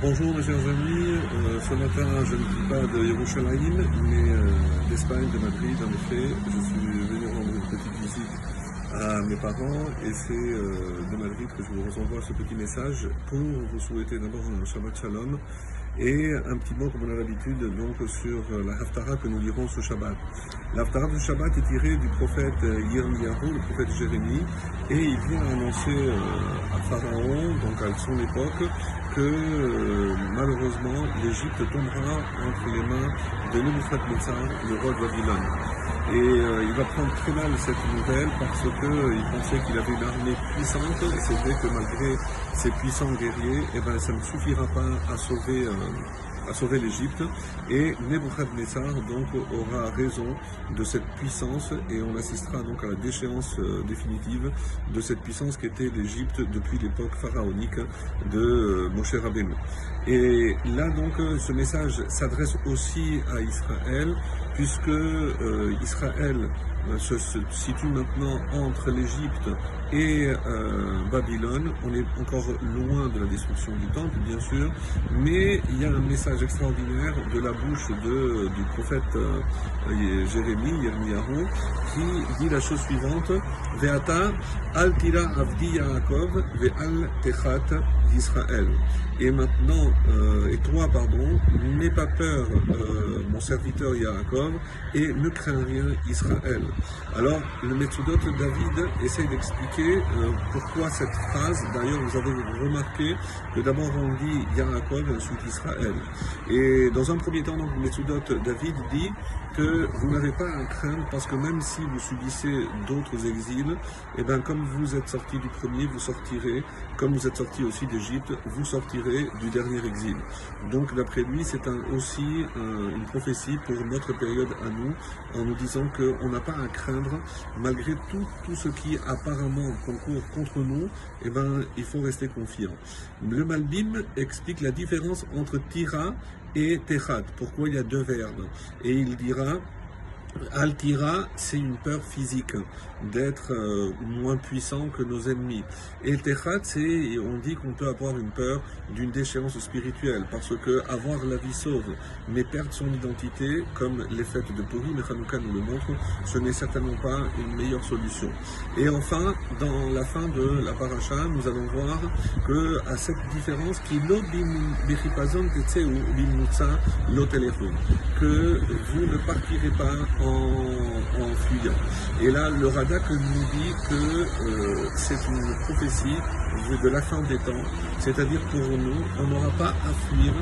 Bonjour mes chers amis, euh, ce matin je ne dis pas de Yerushalayim mais euh, d'Espagne, de Madrid en effet. Je suis venu rendre une petite visite à mes parents et c'est euh, de Madrid que je vous envoie ce petit message pour vous souhaiter d'abord un Shabbat Shalom et un petit mot comme on a l'habitude donc sur la Haftara que nous lirons ce Shabbat. La Haftara du Shabbat est tirée du prophète Yirmiyahu, le prophète Jérémie, et il vient annoncer à Pharaon, donc à son époque, que euh, malheureusement l'Égypte tombera entre les mains de Nebuchadnezzar, le roi de Babylone. Et euh, il va prendre très mal cette nouvelle parce qu'il euh, pensait qu'il avait une armée puissante. C'est vrai que malgré ses puissants guerriers, eh ben, ça ne suffira pas à sauver sauver l'Égypte. Et Nebuchadnezzar donc aura raison de cette puissance et on assistera donc à la déchéance euh, définitive de cette puissance qui était l'Égypte depuis l'époque pharaonique de euh, Moshe Rabbeinu. Et là donc ce message s'adresse aussi à Israël puisque euh, Israël se, situe maintenant entre l'Égypte et euh, Babylone. On est encore loin de la destruction du temple, bien sûr, mais il y a un message extraordinaire de la bouche du prophète euh, Jérémie, Yirmiyahu, qui dit la chose suivante Ve'ata al tira avdi Yaakov ve'al techat d'Israël. Et maintenant, euh, et toi, pardon, n'aie pas peur, euh, mon serviteur Yaakov, et ne crains rien, Israël. Alors, le Metsudot David essaye d'expliquer euh, pourquoi cette phrase. D'ailleurs, vous avez remarqué que d'abord on dit Yaakov et ensuite Israël. Et dans un premier temps, donc, le Metsudot David dit que vous n'avez pas à craindre parce que même si vous subissez d'autres exils, et eh bien comme vous êtes sorti du premier, vous sortirez, comme vous êtes sorti aussi d'Égypte, vous sortirez du dernier exil. Donc d'après lui, c'est aussi une prophétie pour notre période à nous, en nous disant qu'on n'a pas à craindre, malgré tout, tout ce qui apparemment concourt contre nous, eh ben, il faut rester confiant. Le Malbim explique la différence entre Tira et Techat. Pourquoi il y a deux verbes? Et il dira Altira, c'est une peur physique d'être euh, moins puissant que nos ennemis. Et Techat, c'est, on dit qu'on peut avoir une peur d'une déchéance spirituelle, parce que avoir la vie sauve, mais perdre son identité, comme les fêtes de Purim et Hanouka nous le montrent, ce n'est certainement pas une meilleure solution. Et enfin, dans la fin de la paracha, nous allons voir que à cette différence, qui que vous ne partirez pas en, fuyant. Et là, le Radak nous dit que euh, c'est une prophétie de la fin des temps, c'est-à-dire pour nous, on n'aura pas à fuir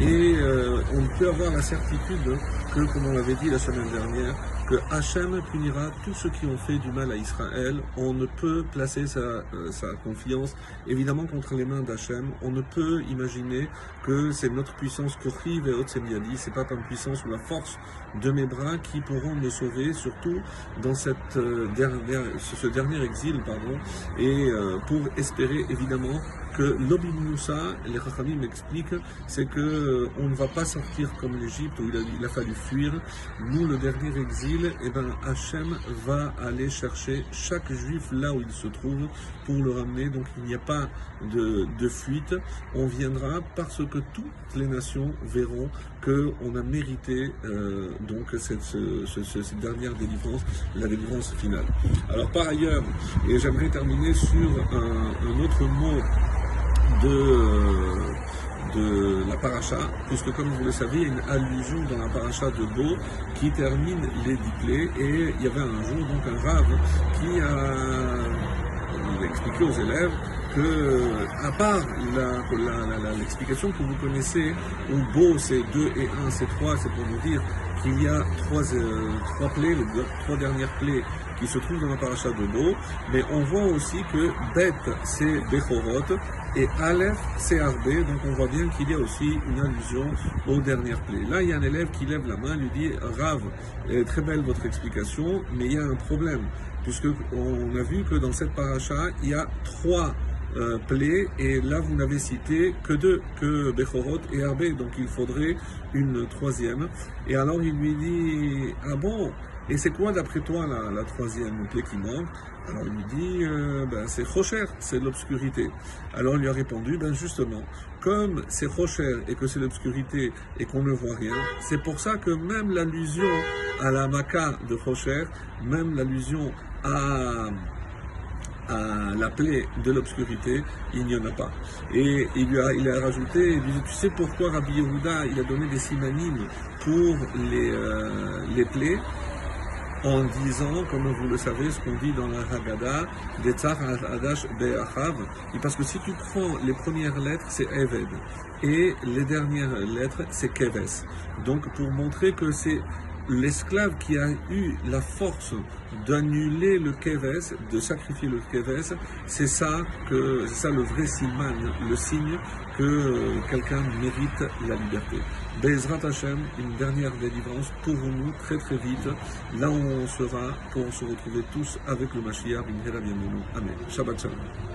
et euh, on peut avoir la certitude que, comme on l'avait dit la semaine dernière, que Hachem punira tous ceux qui ont fait du mal à Israël. On ne peut placer sa, euh, confiance évidemment contre les mains d'Hachem. On ne peut imaginer que c'est notre puissance Kochiv et Otsemiadi, c'est pas une puissance ou la force de mes bras qui pourront me sauver, surtout dans cette, euh, ce dernier exil, pardon, et euh, pour espérer évidemment que l'Obin Moussa, les Rachamim m'expliquent, c'est que euh, on ne va pas sortir comme l'Égypte où il a, fallu fuir. Nous, le dernier exil, eh ben, Hachem va aller chercher chaque juif là où il se trouve pour le ramener. Donc il n'y a pas de, fuite. On viendra parce que toutes les nations verront qu'on a mérité euh, donc cette, cette, dernière délivrance, la délivrance finale. Alors par ailleurs, et j'aimerais terminer sur un autre mot de, la paracha, puisque comme vous le savez, il y a une allusion dans la paracha de Beau qui termine les diplés, et il y avait un jour donc un rave qui a expliqué aux élèves que, à part l'explication que vous connaissez, où Beau c'est 2 et 1 c'est 3, c'est pour vous dire qu'il y a trois, euh, trois plaies, les trois dernières plaies qui se trouvent dans la paracha de Beau, mais on voit aussi que Bet c'est Bechorot, et Aleph, c'est Arbé, donc on voit bien qu'il y a aussi une allusion aux dernières plaies. Là, il y a un élève qui lève la main, lui dit Rav, très belle votre explication, mais il y a un problème, puisque on a vu que dans cette paracha, il y a trois euh, et là vous n'avez cité que deux, que Bechorot et Arbé, donc il faudrait une troisième. Et alors il lui dit Ah bon? Et c'est quoi d'après toi la, la, troisième clé qui manque? Alors il lui dit, euh, ben, c'est Rocher, c'est l'obscurité. Alors il lui a répondu, ben justement, comme c'est Rocher et que c'est l'obscurité et qu'on ne voit rien, c'est pour ça que même l'allusion à la Maca de Rocher, même l'allusion à à la plaie de l'obscurité, il n'y en a pas. Et il, lui a, il a rajouté, tu sais pourquoi Rabbi Yehuda, il a donné des simanimes pour les, euh, les plaies en disant, comme vous le savez, ce qu'on dit dans la Haggadah, Detzar Adash Be'achav, parce que si tu prends les premières lettres, c'est Eved, et les dernières lettres, c'est Keves. Donc, pour montrer que c'est l'esclave qui a eu la force d'annuler le keves, de sacrifier le keves, c'est ça que ça le vrai siman, le signe que quelqu'un mérite la liberté. Bezrat Hashem, une dernière délivrance pour nous très très vite, là où on sera pour se retrouver tous avec le Mashiach, Amen. Shabbat Shalom.